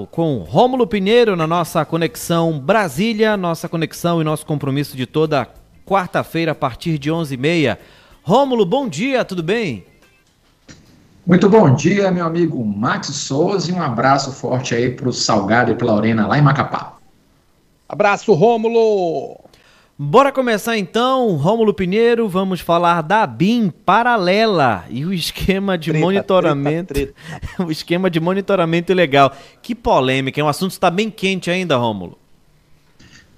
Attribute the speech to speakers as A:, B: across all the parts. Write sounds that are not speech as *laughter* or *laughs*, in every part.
A: bate-papo com Rômulo Pinheiro na nossa conexão Brasília, nossa conexão e nosso compromisso de toda quarta-feira a partir de 11h30. Rômulo, bom dia, tudo bem?
B: Muito bom dia, meu amigo Max Souza, e um abraço forte aí para o Salgado e para Lorena lá em Macapá.
A: Abraço, Rômulo! Bora começar então, Rômulo Pinheiro, vamos falar da BIM paralela e o esquema de treta, monitoramento, treta, treta. *laughs* o esquema de monitoramento ilegal. Que polêmica, é um assunto que está bem quente ainda, Rômulo.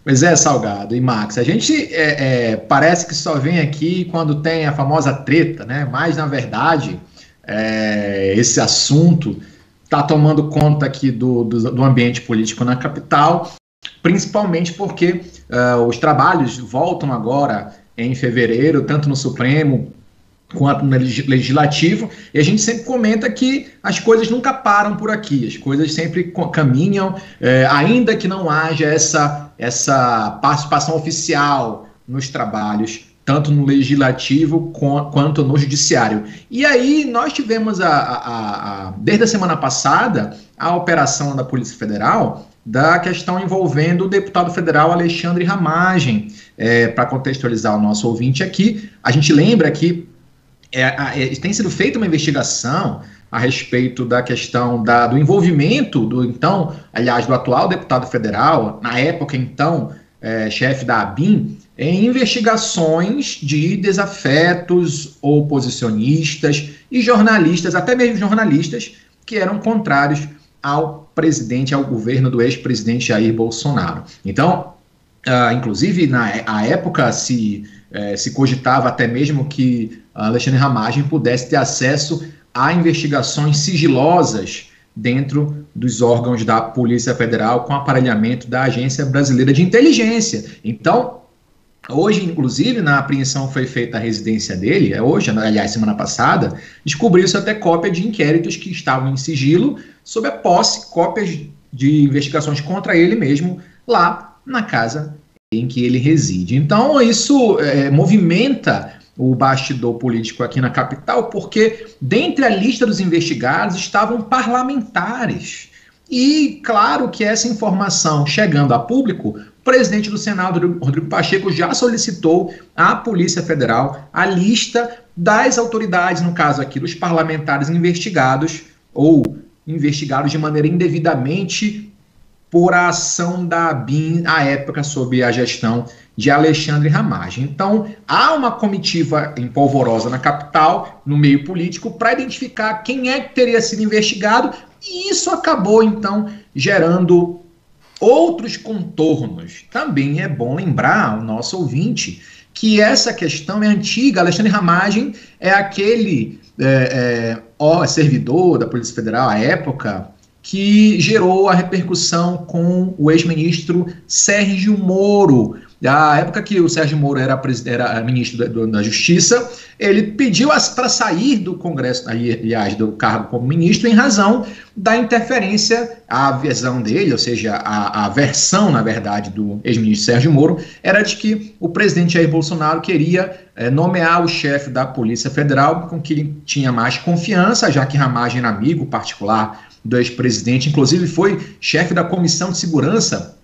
B: Pois é, Salgado e Max, a gente é, é, parece que só vem aqui quando tem a famosa treta, né? Mas na verdade é, esse assunto está tomando conta aqui do, do, do ambiente político na capital principalmente porque uh, os trabalhos voltam agora em fevereiro, tanto no Supremo quanto no Legislativo, e a gente sempre comenta que as coisas nunca param por aqui, as coisas sempre caminham, eh, ainda que não haja essa, essa participação oficial nos trabalhos, tanto no Legislativo quanto no Judiciário. E aí nós tivemos, a, a, a desde a semana passada, a operação da Polícia Federal, da questão envolvendo o deputado federal Alexandre Ramagem. É, Para contextualizar o nosso ouvinte aqui, a gente lembra que é, é, tem sido feita uma investigação a respeito da questão da, do envolvimento do então, aliás, do atual deputado federal, na época então, é, chefe da ABIN, em investigações de desafetos oposicionistas e jornalistas, até mesmo jornalistas, que eram contrários ao presidente, ao governo do ex-presidente Jair Bolsonaro. Então, uh, inclusive, na a época se, uh, se cogitava até mesmo que Alexandre Ramagem pudesse ter acesso a investigações sigilosas dentro dos órgãos da Polícia Federal com aparelhamento da Agência Brasileira de Inteligência. Então, Hoje, inclusive, na apreensão foi feita a residência dele, é hoje, aliás, semana passada, descobriu-se até cópia de inquéritos que estavam em sigilo, sob a posse, cópias de investigações contra ele mesmo, lá na casa em que ele reside. Então, isso é, movimenta o bastidor político aqui na capital, porque dentre a lista dos investigados estavam parlamentares. E claro que essa informação chegando a público o presidente do Senado, Rodrigo Pacheco, já solicitou à Polícia Federal a lista das autoridades, no caso aqui, dos parlamentares investigados ou investigados de maneira indevidamente por a ação da ABIN à época sob a gestão de Alexandre Ramagem. Então, há uma comitiva empolvorosa na capital, no meio político, para identificar quem é que teria sido investigado, e isso acabou, então, gerando outros contornos. Também é bom lembrar ao nosso ouvinte que essa questão é antiga. Alexandre Ramagem é aquele é, é, servidor da Polícia Federal à época que gerou a repercussão com o ex-ministro Sérgio Moro, a época que o Sérgio Moro era, era ministro da, da Justiça, ele pediu para sair do Congresso, aliás, do cargo como ministro, em razão da interferência, a visão dele, ou seja, a, a versão, na verdade, do ex-ministro Sérgio Moro, era de que o presidente Jair Bolsonaro queria é, nomear o chefe da Polícia Federal, com que ele tinha mais confiança, já que Ramagem era amigo particular do ex-presidente, inclusive foi chefe da Comissão de Segurança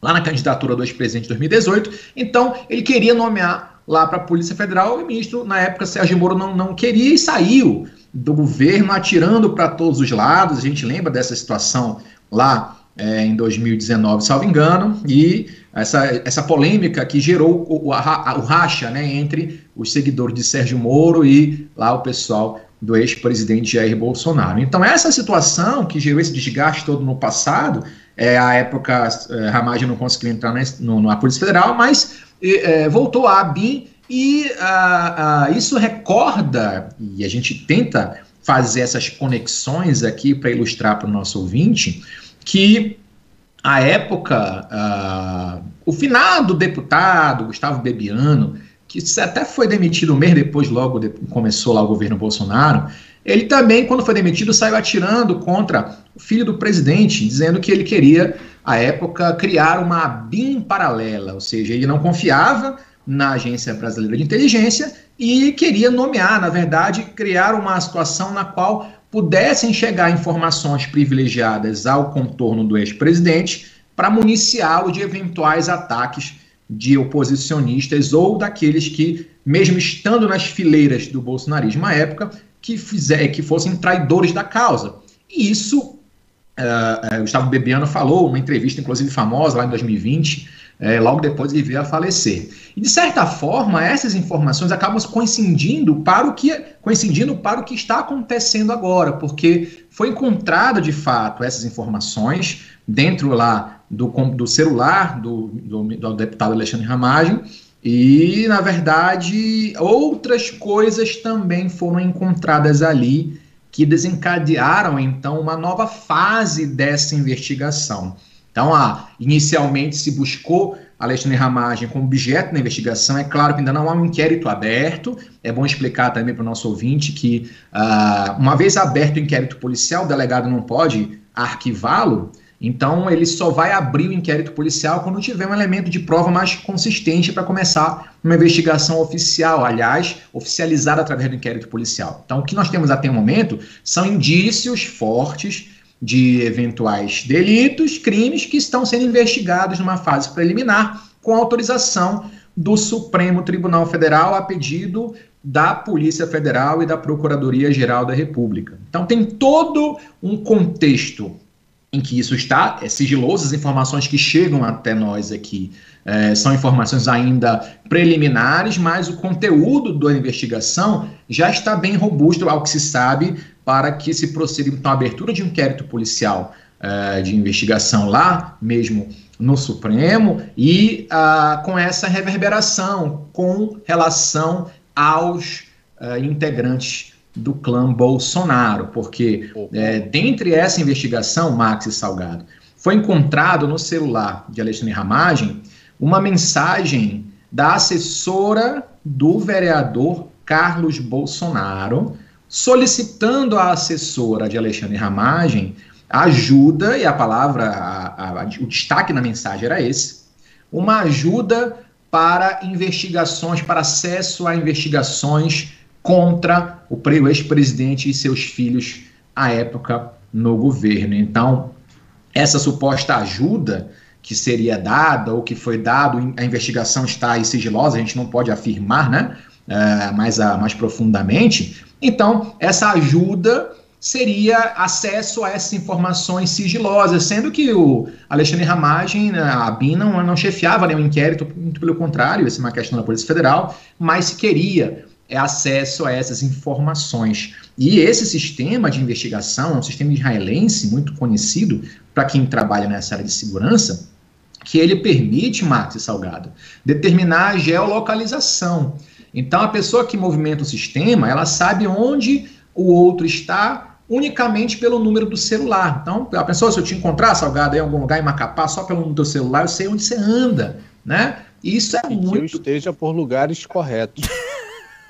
B: lá na candidatura do ex-presidente de 2018. Então, ele queria nomear lá para a Polícia Federal o ministro, na época, Sérgio Moro, não, não queria e saiu do governo atirando para todos os lados. A gente lembra dessa situação lá é, em 2019, salvo engano, e essa, essa polêmica que gerou o, o, o racha né, entre os seguidores de Sérgio Moro e lá o pessoal do ex-presidente Jair Bolsonaro. Então, essa situação que gerou esse desgaste todo no passado é, a época, é, Ramagem não conseguiu entrar na, no, na Polícia Federal, mas é, voltou à ABIN e a, a, isso recorda, e a gente tenta fazer essas conexões aqui para ilustrar para o nosso ouvinte, que a época, a, o finado deputado Gustavo Bebiano, que até foi demitido um mês depois, logo de, começou lá o governo Bolsonaro, ele também, quando foi demitido, saiu atirando contra o filho do presidente, dizendo que ele queria, à época, criar uma BIM paralela, ou seja, ele não confiava na Agência Brasileira de Inteligência e queria nomear, na verdade, criar uma situação na qual pudessem chegar informações privilegiadas ao contorno do ex-presidente para municiá-lo de eventuais ataques de oposicionistas ou daqueles que, mesmo estando nas fileiras do bolsonarismo à época, que, fizer, que fossem traidores da causa. E isso, uh, Gustavo Bebiano falou, uma entrevista inclusive famosa lá em 2020, é, logo depois ele veio a falecer. E de certa forma, essas informações acabam coincidindo para o que coincidindo para o que está acontecendo agora, porque foi encontrada de fato essas informações dentro lá do, do celular do, do, do deputado Alexandre Ramagem, e, na verdade, outras coisas também foram encontradas ali que desencadearam, então, uma nova fase dessa investigação. Então, ah, inicialmente se buscou Alexandre Ramagem como objeto da investigação. É claro que ainda não há um inquérito aberto. É bom explicar também para o nosso ouvinte que, ah, uma vez aberto o inquérito policial, o delegado não pode arquivá-lo. Então, ele só vai abrir o inquérito policial quando tiver um elemento de prova mais consistente para começar uma investigação oficial, aliás, oficializada através do inquérito policial. Então, o que nós temos até o momento são indícios fortes de eventuais delitos, crimes que estão sendo investigados numa fase preliminar com autorização do Supremo Tribunal Federal a pedido da Polícia Federal e da Procuradoria-Geral da República. Então tem todo um contexto em que isso está, é sigiloso, as informações que chegam até nós aqui é, são informações ainda preliminares, mas o conteúdo da investigação já está bem robusto ao que se sabe para que se proceda então a abertura de um inquérito policial é, de investigação lá mesmo no Supremo e ah, com essa reverberação com relação aos uh, integrantes do clã Bolsonaro, porque é, dentre essa investigação, Max e Salgado, foi encontrado no celular de Alexandre Ramagem uma mensagem da assessora do vereador Carlos Bolsonaro, solicitando à assessora de Alexandre Ramagem ajuda, e a palavra, a, a, o destaque na mensagem era esse, uma ajuda para investigações, para acesso a investigações contra o ex-presidente e seus filhos à época no governo. Então, essa suposta ajuda que seria dada ou que foi dado, a investigação está aí sigilosa, a gente não pode afirmar, né? Uh, mais, a, mais profundamente. Então, essa ajuda seria acesso a essas informações sigilosas, sendo que o Alexandre Ramagem, né, a BIM, não, não chefiava nenhum inquérito, muito pelo contrário, essa é uma questão da Polícia Federal, mas se queria é acesso a essas informações. E esse sistema de investigação é um sistema israelense muito conhecido para quem trabalha nessa área de segurança, que ele permite, Max Salgado, determinar a geolocalização. Então, a pessoa que movimenta o sistema, ela sabe onde o outro está unicamente pelo número do celular. Então, a pessoa, se eu te encontrar, Salgado, em algum lugar em Macapá, só pelo número do celular, eu sei onde você anda, né?
C: Isso é e muito... Que eu esteja por lugares corretos. *laughs*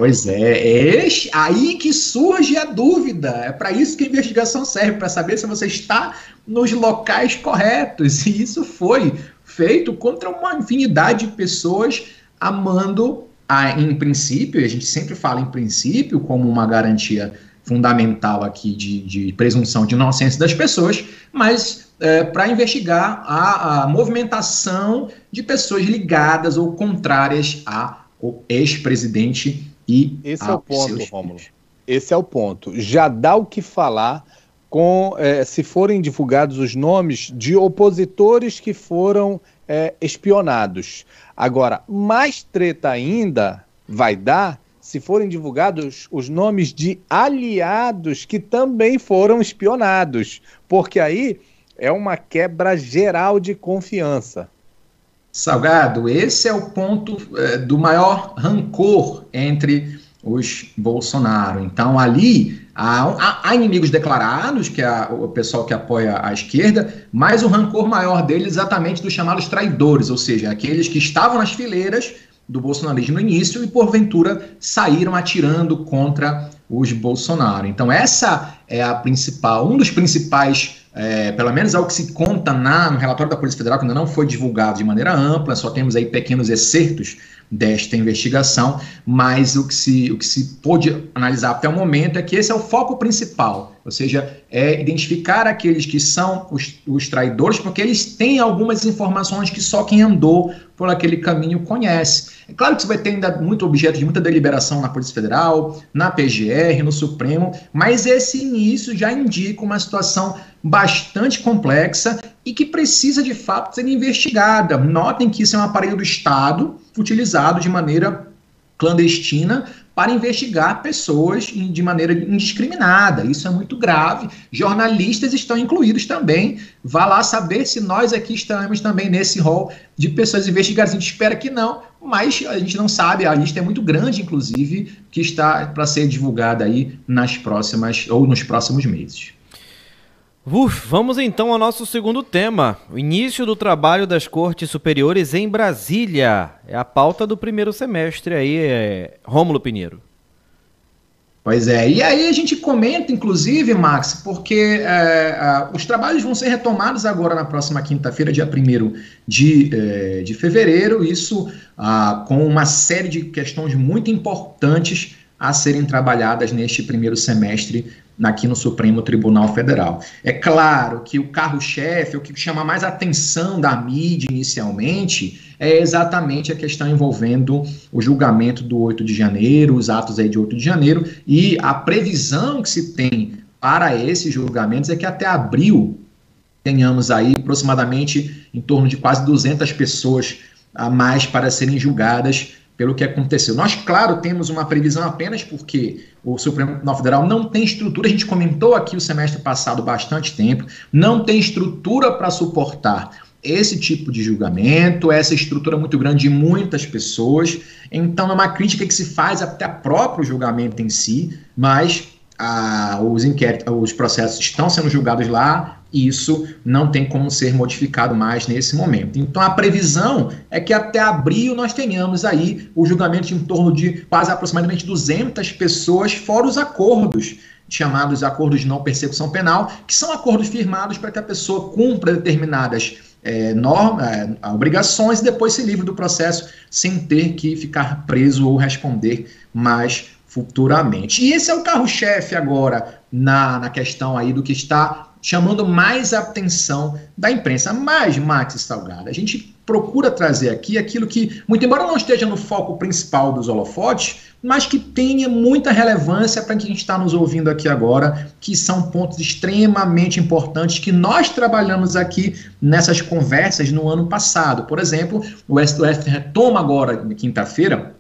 B: Pois é, é aí que surge a dúvida. É para isso que a investigação serve, para saber se você está nos locais corretos. E isso foi feito contra uma infinidade de pessoas amando, a, em princípio, a gente sempre fala em princípio como uma garantia fundamental aqui de, de presunção de inocência das pessoas, mas é, para investigar a, a movimentação de pessoas ligadas ou contrárias ao ex-presidente e
C: esse é o ponto, Rômulo. Esse é o ponto. Já dá o que falar com é, se forem divulgados os nomes de opositores que foram é, espionados. Agora, mais treta ainda vai dar se forem divulgados os nomes de aliados que também foram espionados, porque aí é uma quebra geral de confiança.
B: Salgado, esse é o ponto é, do maior rancor entre os Bolsonaro. Então, ali há, há inimigos declarados, que é o pessoal que apoia a esquerda, mas o rancor maior deles é exatamente dos chamados traidores, ou seja, aqueles que estavam nas fileiras do bolsonarismo no início e, porventura, saíram atirando contra os Bolsonaro. Então, essa é a principal, um dos principais é, pelo menos é o que se conta na, no relatório da Polícia Federal, que ainda não foi divulgado de maneira ampla, só temos aí pequenos excertos desta investigação, mas o que se, o que se pôde analisar até o momento é que esse é o foco principal, ou seja, é identificar aqueles que são os, os traidores, porque eles têm algumas informações que só quem andou por aquele caminho conhece. É claro que isso vai ter ainda muito objeto de muita deliberação na Polícia Federal, na PGR, no Supremo, mas esse início já indica uma situação bastante complexa e que precisa de fato ser investigada. Notem que isso é um aparelho do Estado utilizado de maneira clandestina para investigar pessoas de maneira indiscriminada. Isso é muito grave. Jornalistas estão incluídos também. Vá lá saber se nós aqui estamos também nesse rol de pessoas investigadas. A gente espera que não, mas a gente não sabe. A lista é muito grande, inclusive, que está para ser divulgada aí nas próximas ou nos próximos meses.
A: Uf, vamos então ao nosso segundo tema, o início do trabalho das cortes superiores em Brasília. É a pauta do primeiro semestre aí, é... Rômulo Pinheiro.
B: Pois é, e aí a gente comenta, inclusive, Max, porque é, os trabalhos vão ser retomados agora na próxima quinta-feira, dia 1 de, é, de fevereiro, isso ah, com uma série de questões muito importantes a serem trabalhadas neste primeiro semestre aqui no Supremo Tribunal Federal. É claro que o carro-chefe, o que chama mais atenção da mídia inicialmente, é exatamente a questão envolvendo o julgamento do 8 de janeiro, os atos aí de 8 de janeiro, e a previsão que se tem para esses julgamentos é que até abril tenhamos aí aproximadamente em torno de quase 200 pessoas a mais para serem julgadas pelo que aconteceu. Nós, claro, temos uma previsão apenas porque o Supremo Tribunal Federal não tem estrutura, a gente comentou aqui o semestre passado bastante tempo, não tem estrutura para suportar esse tipo de julgamento, essa estrutura muito grande de muitas pessoas. Então, é uma crítica que se faz até próprio julgamento em si, mas ah, os inquéritos, os processos estão sendo julgados lá, e isso não tem como ser modificado mais nesse momento. Então a previsão é que até abril nós tenhamos aí o julgamento em torno de quase aproximadamente 200 pessoas, fora os acordos chamados acordos de não persecução penal, que são acordos firmados para que a pessoa cumpra determinadas é, norma, é, obrigações e depois se livre do processo sem ter que ficar preso ou responder mais futuramente. E esse é o carro-chefe agora na, na questão aí do que está chamando mais a atenção da imprensa. Mas, Max Salgado, a gente procura trazer aqui aquilo que, muito embora não esteja no foco principal dos holofotes, mas que tenha muita relevância para quem está nos ouvindo aqui agora, que são pontos extremamente importantes que nós trabalhamos aqui nessas conversas no ano passado. Por exemplo, o STF retoma agora, quinta-feira,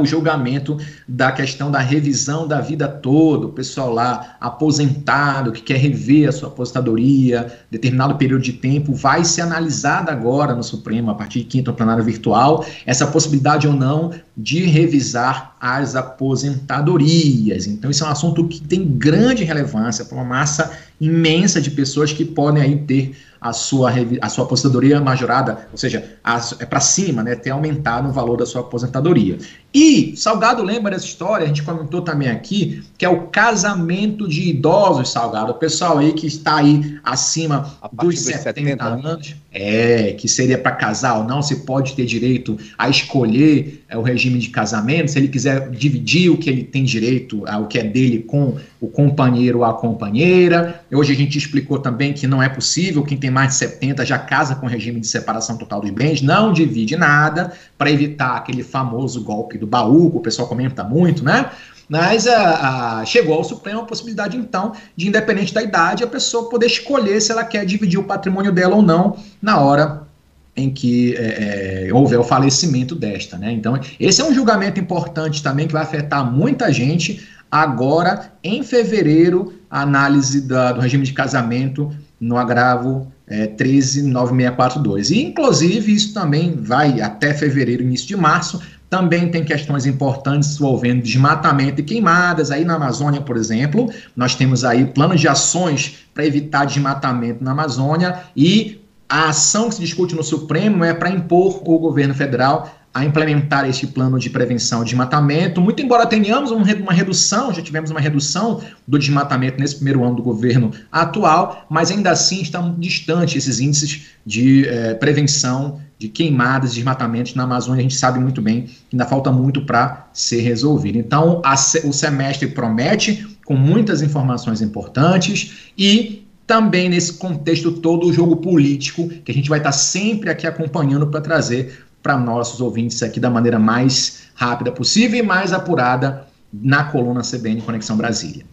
B: o julgamento da questão da revisão da vida toda, o pessoal lá aposentado que quer rever a sua aposentadoria, determinado período de tempo, vai ser analisada agora no Supremo, a partir de quinto plenário virtual, essa possibilidade ou não de revisar as aposentadorias. Então, isso é um assunto que tem grande relevância para uma massa imensa de pessoas que podem aí ter a sua, a sua aposentadoria majorada, ou seja, a, é para cima, né, ter aumentado o valor da sua aposentadoria. E Salgado lembra dessa história, a gente comentou também aqui, que é o casamento de idosos, Salgado. O pessoal aí que está aí acima dos 70, 70 anos, é, que seria para casar ou não, se pode ter direito a escolher é, o regime de casamento, se ele quiser dividir o que ele tem direito, o que é dele com o companheiro ou a companheira. Hoje a gente explicou também que não é possível, quem tem mais de 70 já casa com regime de separação total dos bens, não divide nada, para evitar aquele famoso golpe do baú, que o pessoal comenta muito, né? Mas a, a, chegou ao Supremo a possibilidade, então, de, independente da idade, a pessoa poder escolher se ela quer dividir o patrimônio dela ou não na hora em que é, é, houver o falecimento desta. Né? Então, esse é um julgamento importante também que vai afetar muita gente. Agora, em fevereiro, a análise da, do regime de casamento no agravo é, 139642. E, inclusive, isso também vai até fevereiro, início de março, também tem questões importantes envolvendo desmatamento e queimadas. Aí na Amazônia, por exemplo, nós temos aí planos de ações para evitar desmatamento na Amazônia e a ação que se discute no Supremo é para impor o governo federal a implementar este plano de prevenção de desmatamento. Muito embora tenhamos uma redução, já tivemos uma redução do desmatamento nesse primeiro ano do governo atual, mas ainda assim estão distantes esses índices de eh, prevenção de queimadas, desmatamentos na Amazônia. A gente sabe muito bem que ainda falta muito para ser resolvido. Então, a, o semestre promete, com muitas informações importantes e também nesse contexto todo o jogo político que a gente vai estar sempre aqui acompanhando para trazer para nossos ouvintes aqui da maneira mais rápida possível e mais apurada na coluna CBN Conexão Brasília.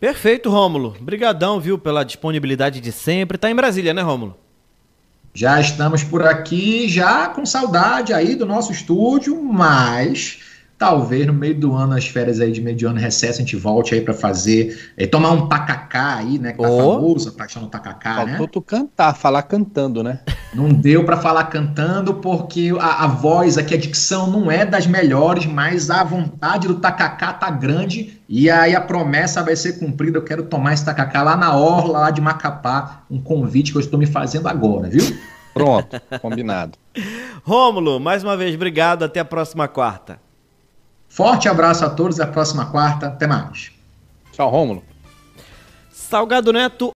A: Perfeito, Rômulo. Obrigadão, viu, pela disponibilidade de sempre. Tá em Brasília, né, Rômulo?
B: Já estamos por aqui, já com saudade aí do nosso estúdio, mas Talvez no meio do ano, as férias aí de meio de ano, recesso, a gente volte aí para fazer, é, tomar um tacacá aí, né? Que tá oh. famoso, a paixão do tacacá,
C: né? tu cantar, falar cantando, né?
B: Não deu para falar cantando, porque a, a, voz aqui, a dicção não é das melhores, mas a vontade do tacacá tá grande e aí a promessa vai ser cumprida. Eu quero tomar esse tacacá lá na orla, lá de Macapá, um convite que eu estou me fazendo agora, viu?
C: Pronto, *laughs* combinado.
A: Rômulo, mais uma vez, obrigado. Até a próxima quarta.
B: Forte abraço a todos, até a próxima quarta, até mais.
C: Tchau, Rômulo.
A: Salgado Neto